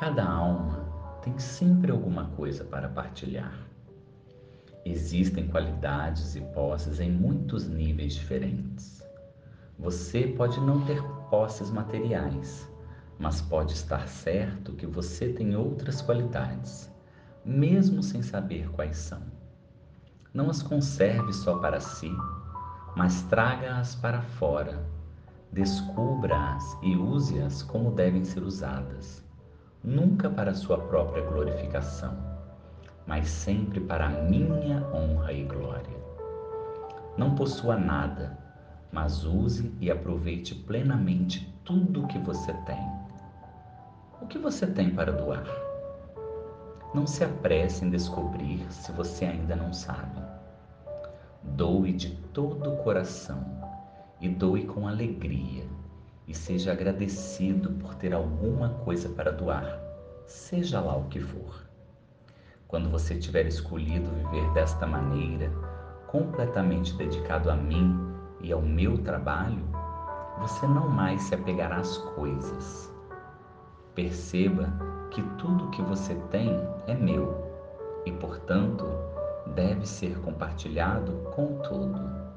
Cada alma tem sempre alguma coisa para partilhar. Existem qualidades e posses em muitos níveis diferentes. Você pode não ter posses materiais, mas pode estar certo que você tem outras qualidades, mesmo sem saber quais são. Não as conserve só para si, mas traga-as para fora. Descubra-as e use-as como devem ser usadas, nunca para sua própria glorificação, mas sempre para a minha honra e glória. Não possua nada, mas use e aproveite plenamente tudo o que você tem. O que você tem para doar? Não se apresse em descobrir se você ainda não sabe. Doe de todo o coração e doe com alegria, e seja agradecido por ter alguma coisa para doar, seja lá o que for. Quando você tiver escolhido viver desta maneira, completamente dedicado a mim e ao meu trabalho, você não mais se apegará às coisas. Perceba que tudo que você tem é meu e, portanto, deve ser compartilhado com todo.